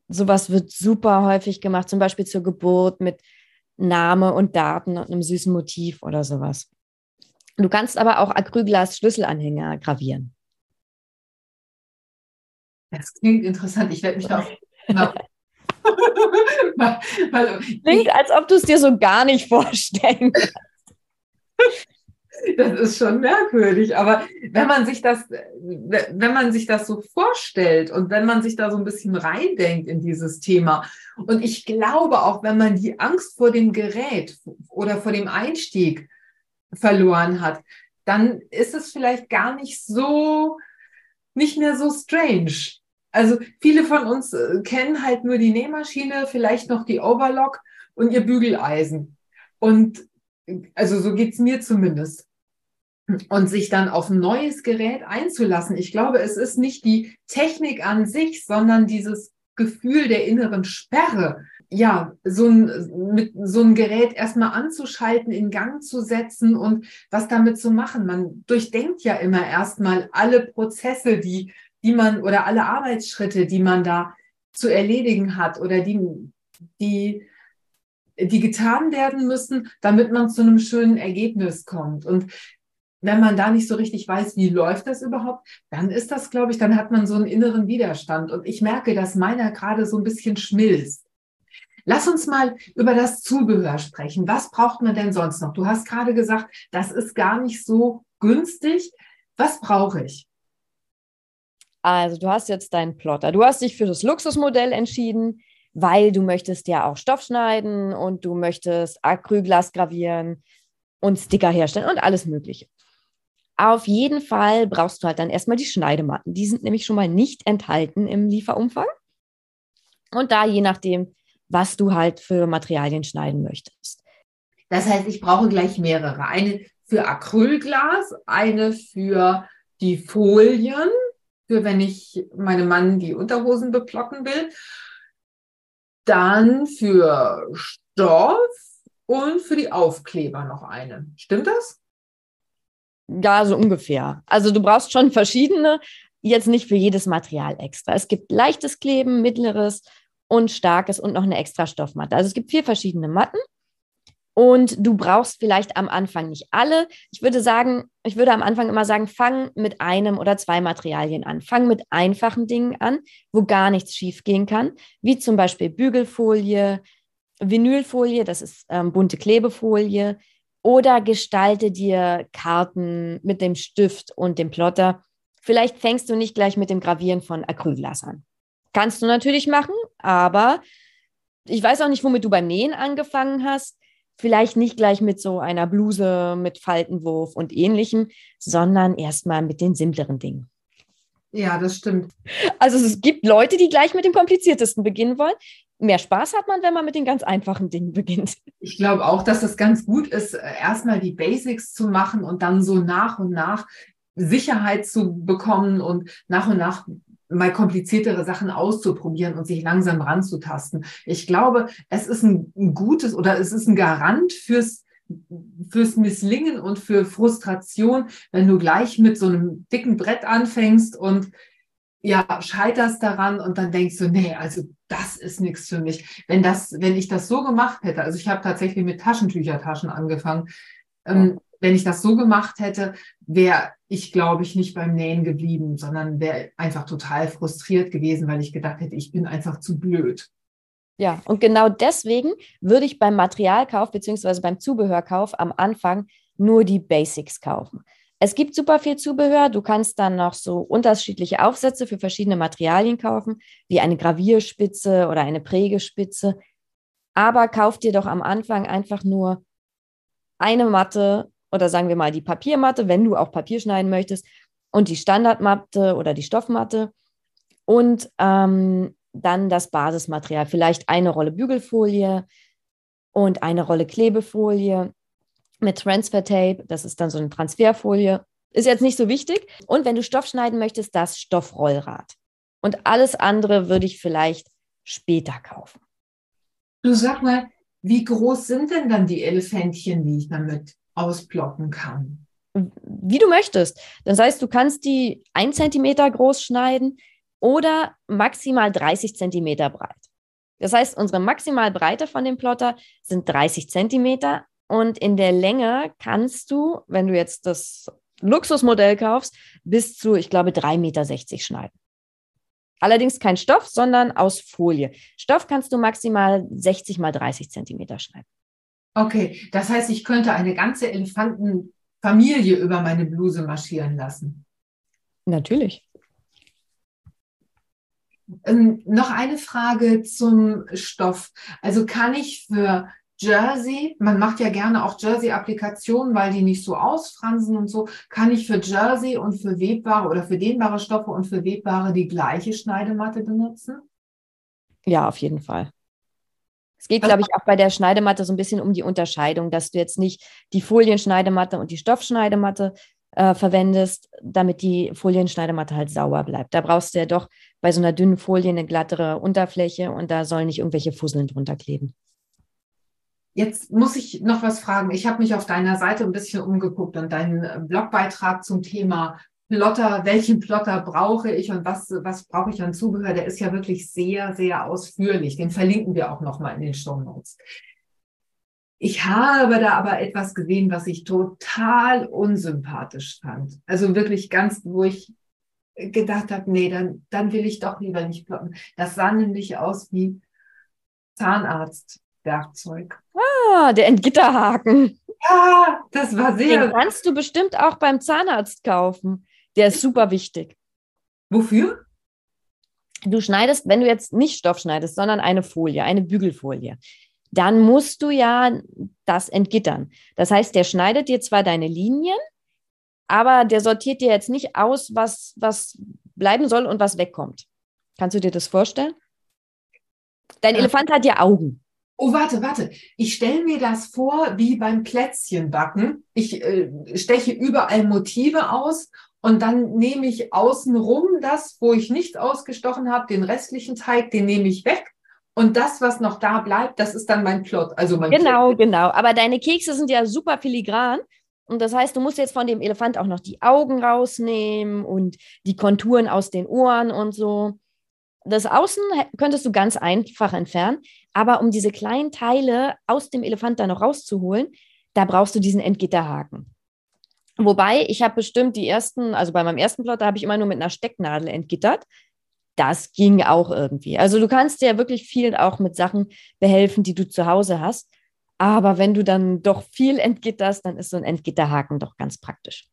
Sowas wird super häufig gemacht, zum Beispiel zur Geburt mit Name und Daten und einem süßen Motiv oder sowas. Du kannst aber auch Acrylglas-Schlüsselanhänger gravieren. Das klingt interessant. Ich werde mich da auf Klingt, als ob du es dir so gar nicht vorstellen kannst. Das ist schon merkwürdig. Aber wenn man sich das, wenn man sich das so vorstellt und wenn man sich da so ein bisschen reindenkt in dieses Thema, und ich glaube auch, wenn man die Angst vor dem Gerät oder vor dem Einstieg verloren hat, dann ist es vielleicht gar nicht so, nicht mehr so strange. Also viele von uns äh, kennen halt nur die Nähmaschine, vielleicht noch die Overlock und ihr Bügeleisen. Und also so geht's mir zumindest. Und sich dann auf ein neues Gerät einzulassen. Ich glaube, es ist nicht die Technik an sich, sondern dieses Gefühl der inneren Sperre. Ja, so ein, mit so ein Gerät erstmal anzuschalten, in Gang zu setzen und was damit zu machen. Man durchdenkt ja immer erstmal alle Prozesse, die, die man oder alle Arbeitsschritte, die man da zu erledigen hat oder die, die die getan werden müssen, damit man zu einem schönen Ergebnis kommt. Und wenn man da nicht so richtig weiß, wie läuft das überhaupt, dann ist das, glaube ich, dann hat man so einen inneren Widerstand. Und ich merke, dass meiner gerade so ein bisschen schmilzt. Lass uns mal über das Zubehör sprechen. Was braucht man denn sonst noch? Du hast gerade gesagt, das ist gar nicht so günstig. Was brauche ich? Also, du hast jetzt deinen Plotter. Du hast dich für das Luxusmodell entschieden weil du möchtest ja auch Stoff schneiden und du möchtest Acrylglas gravieren und Sticker herstellen und alles Mögliche. Auf jeden Fall brauchst du halt dann erstmal die Schneidematten. Die sind nämlich schon mal nicht enthalten im Lieferumfang. Und da je nachdem, was du halt für Materialien schneiden möchtest. Das heißt, ich brauche gleich mehrere. Eine für Acrylglas, eine für die Folien, für wenn ich meinem Mann die Unterhosen beplocken will dann für Stoff und für die Aufkleber noch eine. Stimmt das? Ja, so ungefähr. Also du brauchst schon verschiedene, jetzt nicht für jedes Material extra. Es gibt leichtes Kleben, mittleres und starkes und noch eine extra Stoffmatte. Also es gibt vier verschiedene Matten und du brauchst vielleicht am Anfang nicht alle. Ich würde sagen, ich würde am Anfang immer sagen, fang mit einem oder zwei Materialien an. Fang mit einfachen Dingen an, wo gar nichts schief gehen kann, wie zum Beispiel Bügelfolie, Vinylfolie, das ist ähm, bunte Klebefolie, oder gestalte dir Karten mit dem Stift und dem Plotter. Vielleicht fängst du nicht gleich mit dem Gravieren von Acrylglas an. Kannst du natürlich machen, aber ich weiß auch nicht, womit du beim Nähen angefangen hast vielleicht nicht gleich mit so einer Bluse mit Faltenwurf und ähnlichem, sondern erstmal mit den simpleren Dingen. Ja, das stimmt. Also es gibt Leute, die gleich mit dem kompliziertesten beginnen wollen. Mehr Spaß hat man, wenn man mit den ganz einfachen Dingen beginnt. Ich glaube auch, dass es ganz gut ist, äh, erstmal die Basics zu machen und dann so nach und nach Sicherheit zu bekommen und nach und nach mal kompliziertere Sachen auszuprobieren und sich langsam ranzutasten. Ich glaube, es ist ein, gutes oder es ist ein Garant fürs fürs Misslingen und für Frustration, wenn du gleich mit so einem dicken Brett anfängst und ja, scheiterst daran und dann denkst du, nee, also das ist nichts für mich. Wenn das, wenn ich das so gemacht hätte, also ich habe tatsächlich mit Taschentüchertaschen angefangen, ähm, wenn ich das so gemacht hätte, wäre ich, glaube ich, nicht beim Nähen geblieben, sondern wäre einfach total frustriert gewesen, weil ich gedacht hätte, ich bin einfach zu blöd. Ja, und genau deswegen würde ich beim Materialkauf bzw. beim Zubehörkauf am Anfang nur die Basics kaufen. Es gibt super viel Zubehör. Du kannst dann noch so unterschiedliche Aufsätze für verschiedene Materialien kaufen, wie eine Gravierspitze oder eine Prägespitze. Aber kauf dir doch am Anfang einfach nur eine Matte oder sagen wir mal die Papiermatte, wenn du auch Papier schneiden möchtest, und die Standardmatte oder die Stoffmatte und ähm, dann das Basismaterial, vielleicht eine Rolle Bügelfolie und eine Rolle Klebefolie mit Transfer Tape, das ist dann so eine Transferfolie, ist jetzt nicht so wichtig. Und wenn du Stoff schneiden möchtest, das Stoffrollrad. Und alles andere würde ich vielleicht später kaufen. Du sag mal, wie groß sind denn dann die Elefantchen, die ich damit ausploppen kann. Wie du möchtest. Das heißt, du kannst die ein Zentimeter groß schneiden oder maximal 30 Zentimeter breit. Das heißt, unsere Maximalbreite von dem Plotter sind 30 Zentimeter und in der Länge kannst du, wenn du jetzt das Luxusmodell kaufst, bis zu, ich glaube, 3,60 Meter schneiden. Allerdings kein Stoff, sondern aus Folie. Stoff kannst du maximal 60 mal 30 Zentimeter schneiden. Okay, das heißt, ich könnte eine ganze Elefanten, Familie über meine Bluse marschieren lassen? Natürlich. Ähm, noch eine Frage zum Stoff. Also kann ich für Jersey, man macht ja gerne auch Jersey-Applikationen, weil die nicht so ausfransen und so, kann ich für Jersey und für webbare oder für dehnbare Stoffe und für webbare die gleiche Schneidematte benutzen? Ja, auf jeden Fall. Es geht, glaube ich, auch bei der Schneidematte so ein bisschen um die Unterscheidung, dass du jetzt nicht die Folienschneidematte und die Stoffschneidematte äh, verwendest, damit die Folienschneidematte halt sauber bleibt. Da brauchst du ja doch bei so einer dünnen Folie eine glattere Unterfläche und da sollen nicht irgendwelche Fusseln drunter kleben. Jetzt muss ich noch was fragen. Ich habe mich auf deiner Seite ein bisschen umgeguckt und deinen Blogbeitrag zum Thema Plotter, welchen Plotter brauche ich und was, was brauche ich an Zubehör, der ist ja wirklich sehr, sehr ausführlich. Den verlinken wir auch nochmal in den Show Notes. Ich habe da aber etwas gesehen, was ich total unsympathisch fand. Also wirklich ganz, wo ich gedacht habe, nee, dann, dann will ich doch lieber nicht plotten. Das sah nämlich aus wie Zahnarztwerkzeug. Ah, der Entgitterhaken. Ja, das war sehr. Den kannst du bestimmt auch beim Zahnarzt kaufen. Der ist super wichtig. Wofür? Du schneidest, wenn du jetzt nicht Stoff schneidest, sondern eine Folie, eine Bügelfolie dann musst du ja das entgittern. Das heißt, der schneidet dir zwar deine Linien, aber der sortiert dir jetzt nicht aus, was, was bleiben soll und was wegkommt. Kannst du dir das vorstellen? Dein ja. Elefant hat ja Augen. Oh, warte, warte. Ich stelle mir das vor wie beim Plätzchenbacken. Ich äh, steche überall Motive aus und dann nehme ich außenrum das, wo ich nichts ausgestochen habe, den restlichen Teig, den nehme ich weg und das, was noch da bleibt, das ist dann mein Plot. Also mein genau, Plot. genau. Aber deine Kekse sind ja super filigran. Und das heißt, du musst jetzt von dem Elefant auch noch die Augen rausnehmen und die Konturen aus den Ohren und so. Das Außen könntest du ganz einfach entfernen. Aber um diese kleinen Teile aus dem Elefant dann noch rauszuholen, da brauchst du diesen Entgitterhaken. Wobei, ich habe bestimmt die ersten, also bei meinem ersten Plot, da habe ich immer nur mit einer Stecknadel entgittert das ging auch irgendwie. Also du kannst dir ja wirklich viel auch mit Sachen behelfen, die du zu Hause hast. Aber wenn du dann doch viel entgitterst, dann ist so ein Entgitterhaken doch ganz praktisch.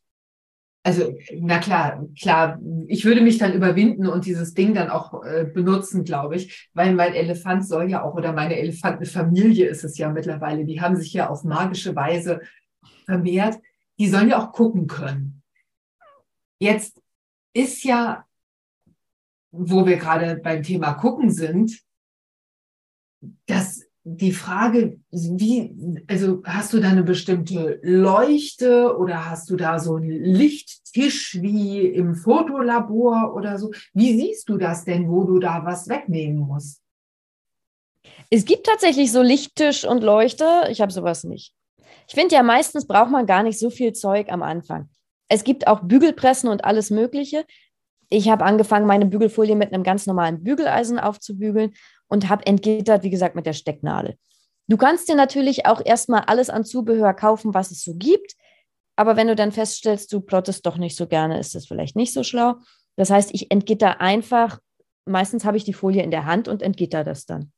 Also, na klar, klar, ich würde mich dann überwinden und dieses Ding dann auch äh, benutzen, glaube ich, weil mein Elefant soll ja auch, oder meine Elefantenfamilie ist es ja mittlerweile, die haben sich ja auf magische Weise vermehrt, die sollen ja auch gucken können. Jetzt ist ja wo wir gerade beim Thema gucken sind, dass die Frage, wie, also hast du da eine bestimmte Leuchte oder hast du da so einen Lichttisch wie im Fotolabor oder so? Wie siehst du das denn, wo du da was wegnehmen musst? Es gibt tatsächlich so Lichttisch und Leuchte. Ich habe sowas nicht. Ich finde ja, meistens braucht man gar nicht so viel Zeug am Anfang. Es gibt auch Bügelpressen und alles Mögliche ich habe angefangen, meine Bügelfolie mit einem ganz normalen Bügeleisen aufzubügeln und habe entgittert, wie gesagt, mit der Stecknadel. Du kannst dir natürlich auch erstmal alles an Zubehör kaufen, was es so gibt. Aber wenn du dann feststellst, du plottest doch nicht so gerne, ist das vielleicht nicht so schlau. Das heißt, ich entgitter einfach. Meistens habe ich die Folie in der Hand und entgitter das dann.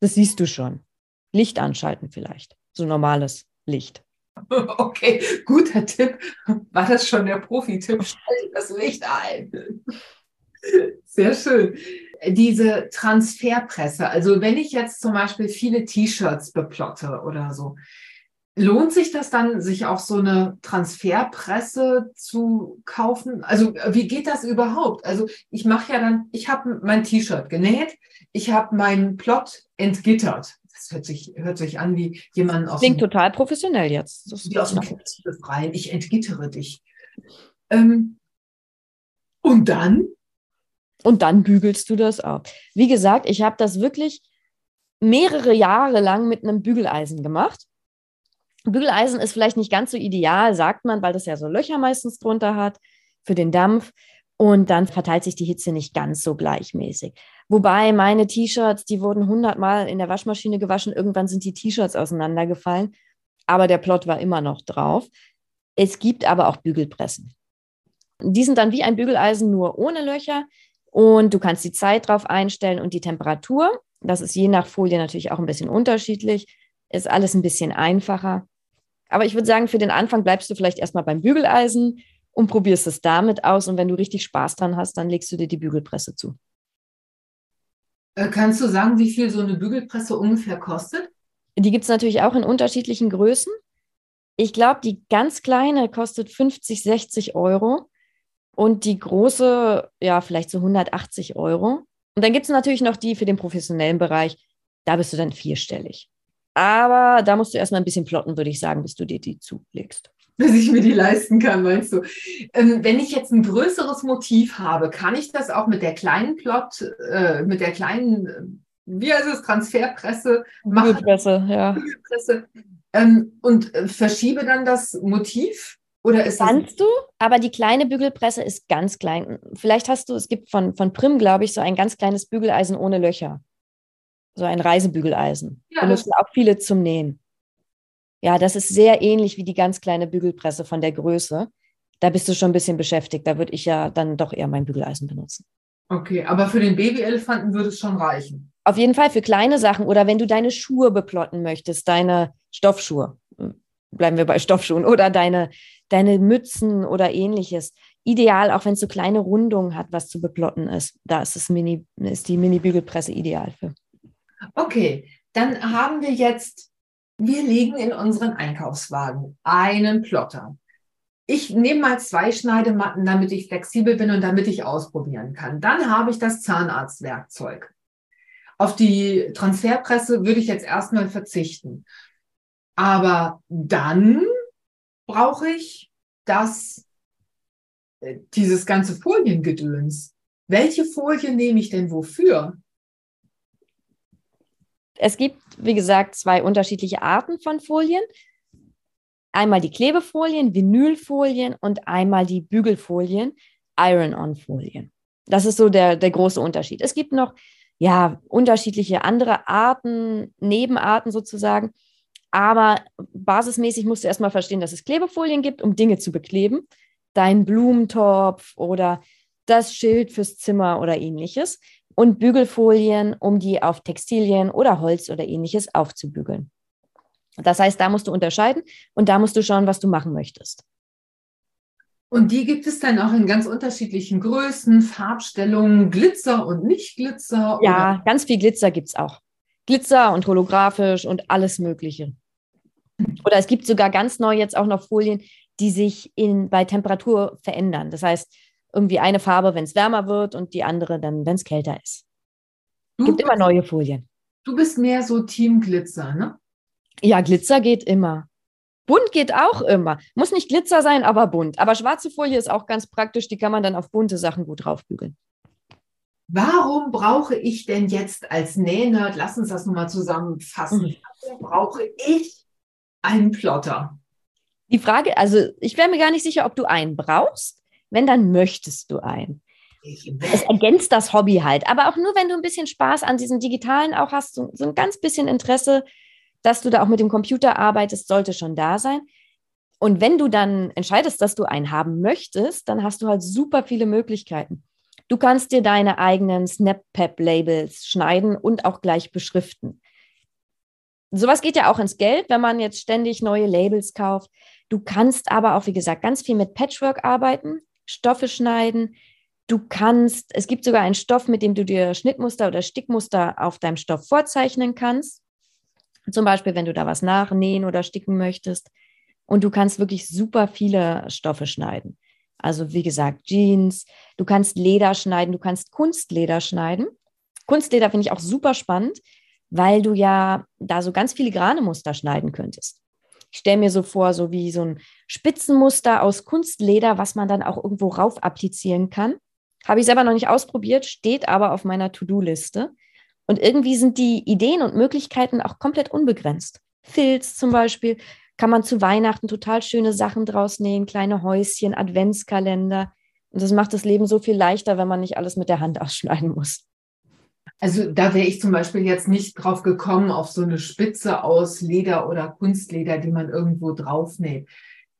Das siehst du schon. Licht anschalten vielleicht. So normales Licht. Okay, guter Tipp. War das schon der Profi-Tipp? Schalte das Licht ein. Sehr schön. Diese Transferpresse, also wenn ich jetzt zum Beispiel viele T-Shirts beplotte oder so, lohnt sich das dann, sich auch so eine Transferpresse zu kaufen? Also wie geht das überhaupt? Also ich mache ja dann, ich habe mein T-Shirt genäht, ich habe meinen Plot entgittert das hört sich, hört sich an wie jemand aus. Klingt dem, total professionell jetzt. Das aus dem Knast befreien. Ich entgittere dich. Ähm, und dann? Und dann bügelst du das auf. Wie gesagt, ich habe das wirklich mehrere Jahre lang mit einem Bügeleisen gemacht. Bügeleisen ist vielleicht nicht ganz so ideal, sagt man, weil das ja so Löcher meistens drunter hat für den Dampf. Und dann verteilt sich die Hitze nicht ganz so gleichmäßig. Wobei meine T-Shirts, die wurden hundertmal in der Waschmaschine gewaschen. Irgendwann sind die T-Shirts auseinandergefallen. Aber der Plot war immer noch drauf. Es gibt aber auch Bügelpressen. Die sind dann wie ein Bügeleisen, nur ohne Löcher. Und du kannst die Zeit drauf einstellen und die Temperatur. Das ist je nach Folie natürlich auch ein bisschen unterschiedlich. Ist alles ein bisschen einfacher. Aber ich würde sagen, für den Anfang bleibst du vielleicht erstmal beim Bügeleisen und probierst es damit aus. Und wenn du richtig Spaß dran hast, dann legst du dir die Bügelpresse zu. Äh, kannst du sagen, wie viel so eine Bügelpresse ungefähr kostet? Die gibt es natürlich auch in unterschiedlichen Größen. Ich glaube, die ganz kleine kostet 50, 60 Euro und die große, ja, vielleicht so 180 Euro. Und dann gibt es natürlich noch die für den professionellen Bereich. Da bist du dann vierstellig. Aber da musst du erstmal ein bisschen plotten, würde ich sagen, bis du dir die zulegst. Bis ich mir die leisten kann, meinst du? Ähm, wenn ich jetzt ein größeres Motiv habe, kann ich das auch mit der kleinen Plot, äh, mit der kleinen, wie heißt es, Transferpresse machen? Bügelpresse, ja. Bügelpresse. Ähm, und äh, verschiebe dann das Motiv? Oder ist Kannst du, aber die kleine Bügelpresse ist ganz klein. Vielleicht hast du, es gibt von, von Prim, glaube ich, so ein ganz kleines Bügeleisen ohne Löcher so ein Reisebügeleisen. Ja, Benutzen auch viele zum Nähen. Ja, das ist sehr ähnlich wie die ganz kleine Bügelpresse von der Größe. Da bist du schon ein bisschen beschäftigt. Da würde ich ja dann doch eher mein Bügeleisen benutzen. Okay, aber für den Babyelefanten würde es schon reichen. Auf jeden Fall für kleine Sachen oder wenn du deine Schuhe beplotten möchtest, deine Stoffschuhe, bleiben wir bei Stoffschuhen, oder deine, deine Mützen oder ähnliches. Ideal, auch wenn es so kleine Rundungen hat, was zu beplotten ist. Da ist, es Mini, ist die Mini-Bügelpresse ideal für. Okay, dann haben wir jetzt, wir legen in unseren Einkaufswagen einen Plotter. Ich nehme mal zwei Schneidematten, damit ich flexibel bin und damit ich ausprobieren kann. Dann habe ich das Zahnarztwerkzeug. Auf die Transferpresse würde ich jetzt erstmal verzichten. Aber dann brauche ich das, äh, dieses ganze Foliengedöns. Welche Folie nehme ich denn wofür? Es gibt, wie gesagt, zwei unterschiedliche Arten von Folien. Einmal die Klebefolien, Vinylfolien und einmal die Bügelfolien, Iron-on-Folien. Das ist so der, der große Unterschied. Es gibt noch ja, unterschiedliche andere Arten, Nebenarten sozusagen. Aber basismäßig musst du erstmal verstehen, dass es Klebefolien gibt, um Dinge zu bekleben. Dein Blumentopf oder das Schild fürs Zimmer oder ähnliches und Bügelfolien, um die auf Textilien oder Holz oder ähnliches aufzubügeln. Das heißt, da musst du unterscheiden und da musst du schauen, was du machen möchtest. Und die gibt es dann auch in ganz unterschiedlichen Größen, Farbstellungen, Glitzer und Nicht-Glitzer? Ja, ganz viel Glitzer gibt es auch. Glitzer und holographisch und alles Mögliche. Oder es gibt sogar ganz neu jetzt auch noch Folien, die sich in, bei Temperatur verändern. Das heißt, irgendwie eine Farbe, wenn es wärmer wird und die andere dann, wenn es kälter ist. Es gibt immer neue Folien. Du bist mehr so Team Glitzer, ne? Ja, Glitzer geht immer. Bunt geht auch immer. Muss nicht Glitzer sein, aber bunt. Aber schwarze Folie ist auch ganz praktisch, die kann man dann auf bunte Sachen gut draufbügeln. Warum brauche ich denn jetzt als Nähnerd, lass uns das nochmal zusammenfassen, mhm. warum brauche ich einen Plotter? Die Frage, also ich wäre mir gar nicht sicher, ob du einen brauchst wenn, dann möchtest du ein. Es ergänzt das Hobby halt. Aber auch nur, wenn du ein bisschen Spaß an diesem Digitalen auch hast, so, so ein ganz bisschen Interesse, dass du da auch mit dem Computer arbeitest, sollte schon da sein. Und wenn du dann entscheidest, dass du einen haben möchtest, dann hast du halt super viele Möglichkeiten. Du kannst dir deine eigenen SnapPep-Labels schneiden und auch gleich beschriften. Sowas geht ja auch ins Geld, wenn man jetzt ständig neue Labels kauft. Du kannst aber auch, wie gesagt, ganz viel mit Patchwork arbeiten. Stoffe schneiden. Du kannst, es gibt sogar einen Stoff, mit dem du dir Schnittmuster oder Stickmuster auf deinem Stoff vorzeichnen kannst. Zum Beispiel, wenn du da was nachnähen oder sticken möchtest. Und du kannst wirklich super viele Stoffe schneiden. Also wie gesagt, Jeans, du kannst Leder schneiden, du kannst Kunstleder schneiden. Kunstleder finde ich auch super spannend, weil du ja da so ganz filigrane Muster schneiden könntest. Ich stelle mir so vor, so wie so ein Spitzenmuster aus Kunstleder, was man dann auch irgendwo rauf applizieren kann. Habe ich selber noch nicht ausprobiert, steht aber auf meiner To-Do-Liste. Und irgendwie sind die Ideen und Möglichkeiten auch komplett unbegrenzt. Filz zum Beispiel kann man zu Weihnachten total schöne Sachen draus nähen, kleine Häuschen, Adventskalender. Und das macht das Leben so viel leichter, wenn man nicht alles mit der Hand ausschneiden muss. Also da wäre ich zum Beispiel jetzt nicht drauf gekommen, auf so eine Spitze aus Leder oder Kunstleder, die man irgendwo draufnäht.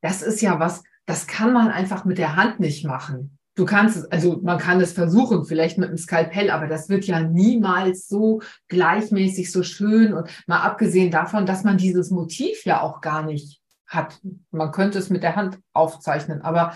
Das ist ja was, das kann man einfach mit der Hand nicht machen. Du kannst es, also man kann es versuchen, vielleicht mit einem Skalpell, aber das wird ja niemals so gleichmäßig, so schön und mal abgesehen davon, dass man dieses Motiv ja auch gar nicht hat. Man könnte es mit der Hand aufzeichnen, aber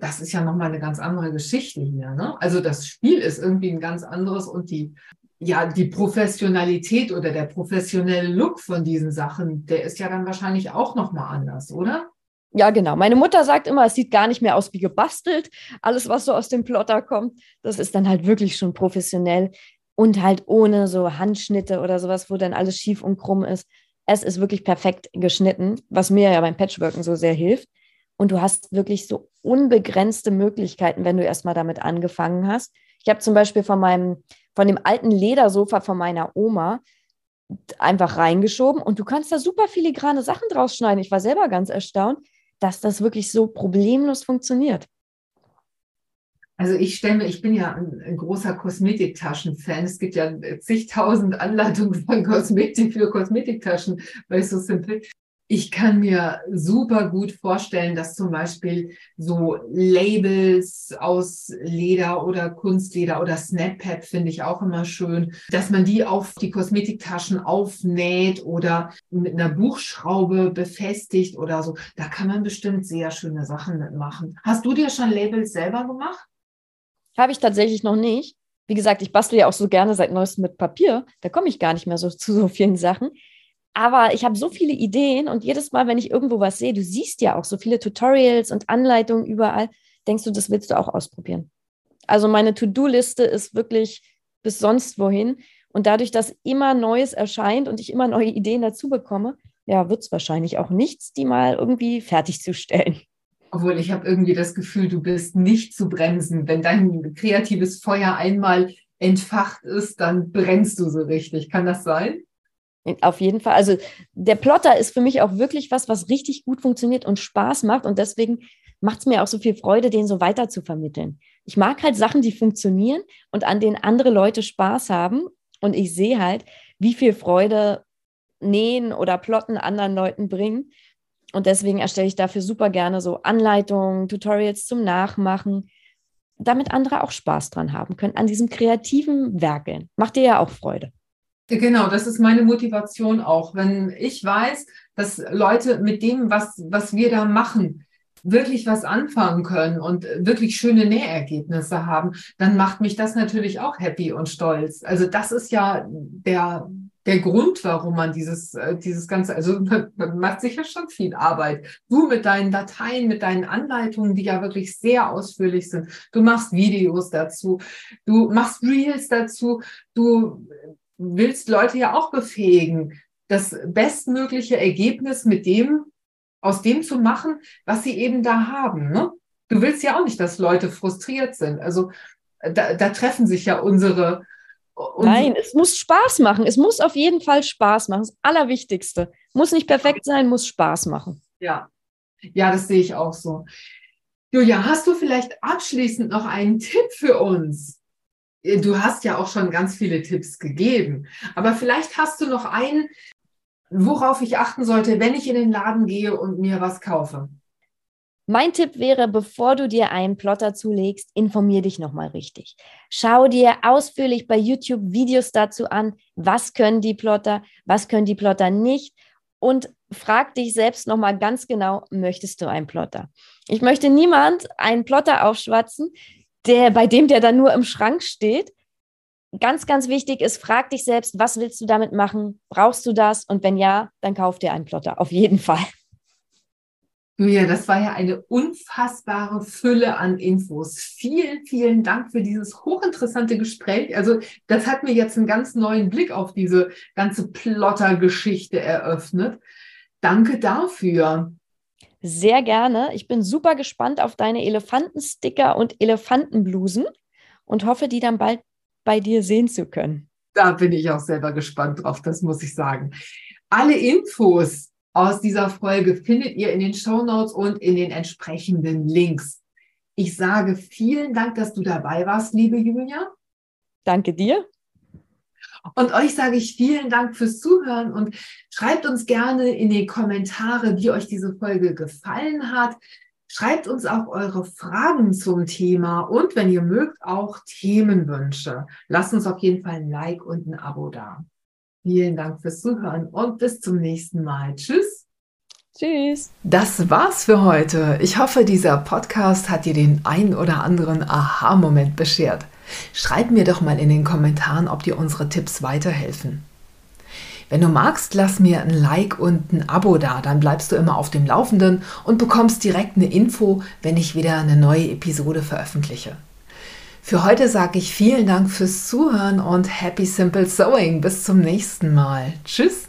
das ist ja nochmal eine ganz andere Geschichte hier. Ne? Also das Spiel ist irgendwie ein ganz anderes und die, ja, die Professionalität oder der professionelle Look von diesen Sachen, der ist ja dann wahrscheinlich auch nochmal anders, oder? Ja, genau. Meine Mutter sagt immer, es sieht gar nicht mehr aus wie gebastelt. Alles, was so aus dem Plotter kommt, das ist dann halt wirklich schon professionell und halt ohne so Handschnitte oder sowas, wo dann alles schief und krumm ist. Es ist wirklich perfekt geschnitten, was mir ja beim Patchworken so sehr hilft. Und du hast wirklich so unbegrenzte Möglichkeiten, wenn du erstmal damit angefangen hast. Ich habe zum Beispiel von meinem, von dem alten Ledersofa von meiner Oma einfach reingeschoben und du kannst da super filigrane Sachen draus schneiden. Ich war selber ganz erstaunt, dass das wirklich so problemlos funktioniert. Also ich stelle mir, ich bin ja ein, ein großer Kosmetiktaschen-Fan. Es gibt ja zigtausend Anleitungen von Kosmetik für Kosmetiktaschen bei So Simple ich kann mir super gut vorstellen, dass zum Beispiel so Labels aus Leder oder Kunstleder oder Snappad finde ich auch immer schön, dass man die auf die Kosmetiktaschen aufnäht oder mit einer Buchschraube befestigt oder so. Da kann man bestimmt sehr schöne Sachen mitmachen. Hast du dir schon Labels selber gemacht? Habe ich tatsächlich noch nicht. Wie gesagt, ich bastle ja auch so gerne seit neuestem mit Papier. Da komme ich gar nicht mehr so zu so vielen Sachen. Aber ich habe so viele Ideen und jedes Mal, wenn ich irgendwo was sehe, du siehst ja auch so viele Tutorials und Anleitungen überall, denkst du, das willst du auch ausprobieren. Also meine To-Do-Liste ist wirklich bis sonst wohin. Und dadurch, dass immer Neues erscheint und ich immer neue Ideen dazu bekomme, ja, wird es wahrscheinlich auch nichts, die mal irgendwie fertigzustellen. Obwohl ich habe irgendwie das Gefühl, du bist nicht zu bremsen. Wenn dein kreatives Feuer einmal entfacht ist, dann brennst du so richtig. Kann das sein? Auf jeden Fall. Also der Plotter ist für mich auch wirklich was, was richtig gut funktioniert und Spaß macht. Und deswegen macht es mir auch so viel Freude, den so weiter zu vermitteln. Ich mag halt Sachen, die funktionieren und an denen andere Leute Spaß haben. Und ich sehe halt, wie viel Freude Nähen oder Plotten anderen Leuten bringen. Und deswegen erstelle ich dafür super gerne so Anleitungen, Tutorials zum Nachmachen, damit andere auch Spaß dran haben können, an diesem kreativen Werkeln. Macht dir ja auch Freude. Genau, das ist meine Motivation auch. Wenn ich weiß, dass Leute mit dem, was, was wir da machen, wirklich was anfangen können und wirklich schöne Nähergebnisse haben, dann macht mich das natürlich auch happy und stolz. Also das ist ja der, der Grund, warum man dieses, äh, dieses Ganze, also man macht sicher schon viel Arbeit. Du mit deinen Dateien, mit deinen Anleitungen, die ja wirklich sehr ausführlich sind. Du machst Videos dazu, du machst Reels dazu, du willst Leute ja auch befähigen, das bestmögliche Ergebnis mit dem, aus dem zu machen, was sie eben da haben. Ne? Du willst ja auch nicht, dass Leute frustriert sind. Also da, da treffen sich ja unsere, unsere. Nein, es muss Spaß machen. Es muss auf jeden Fall Spaß machen. Das Allerwichtigste. Muss nicht perfekt sein, muss Spaß machen. Ja, ja, das sehe ich auch so. Julia, hast du vielleicht abschließend noch einen Tipp für uns? Du hast ja auch schon ganz viele Tipps gegeben, aber vielleicht hast du noch einen, worauf ich achten sollte, wenn ich in den Laden gehe und mir was kaufe. Mein Tipp wäre, bevor du dir einen Plotter zulegst, informier dich nochmal richtig. Schau dir ausführlich bei YouTube Videos dazu an, was können die Plotter, was können die Plotter nicht und frag dich selbst nochmal ganz genau, möchtest du einen Plotter? Ich möchte niemand einen Plotter aufschwatzen, der, bei dem der dann nur im Schrank steht. Ganz, ganz wichtig ist, frag dich selbst, was willst du damit machen? Brauchst du das? Und wenn ja, dann kauf dir einen Plotter, auf jeden Fall. Julia, das war ja eine unfassbare Fülle an Infos. Vielen, vielen Dank für dieses hochinteressante Gespräch. Also das hat mir jetzt einen ganz neuen Blick auf diese ganze Plotter-Geschichte eröffnet. Danke dafür. Sehr gerne. Ich bin super gespannt auf deine Elefantensticker und Elefantenblusen und hoffe, die dann bald bei dir sehen zu können. Da bin ich auch selber gespannt drauf, das muss ich sagen. Alle Infos aus dieser Folge findet ihr in den Show Notes und in den entsprechenden Links. Ich sage vielen Dank, dass du dabei warst, liebe Julia. Danke dir. Und euch sage ich vielen Dank fürs Zuhören und schreibt uns gerne in die Kommentare, wie euch diese Folge gefallen hat. Schreibt uns auch eure Fragen zum Thema und wenn ihr mögt, auch Themenwünsche. Lasst uns auf jeden Fall ein Like und ein Abo da. Vielen Dank fürs Zuhören und bis zum nächsten Mal. Tschüss. Tschüss. Das war's für heute. Ich hoffe, dieser Podcast hat dir den ein oder anderen Aha-Moment beschert. Schreib mir doch mal in den Kommentaren, ob dir unsere Tipps weiterhelfen. Wenn du magst, lass mir ein Like und ein Abo da, dann bleibst du immer auf dem Laufenden und bekommst direkt eine Info, wenn ich wieder eine neue Episode veröffentliche. Für heute sage ich vielen Dank fürs Zuhören und Happy Simple Sewing. Bis zum nächsten Mal. Tschüss.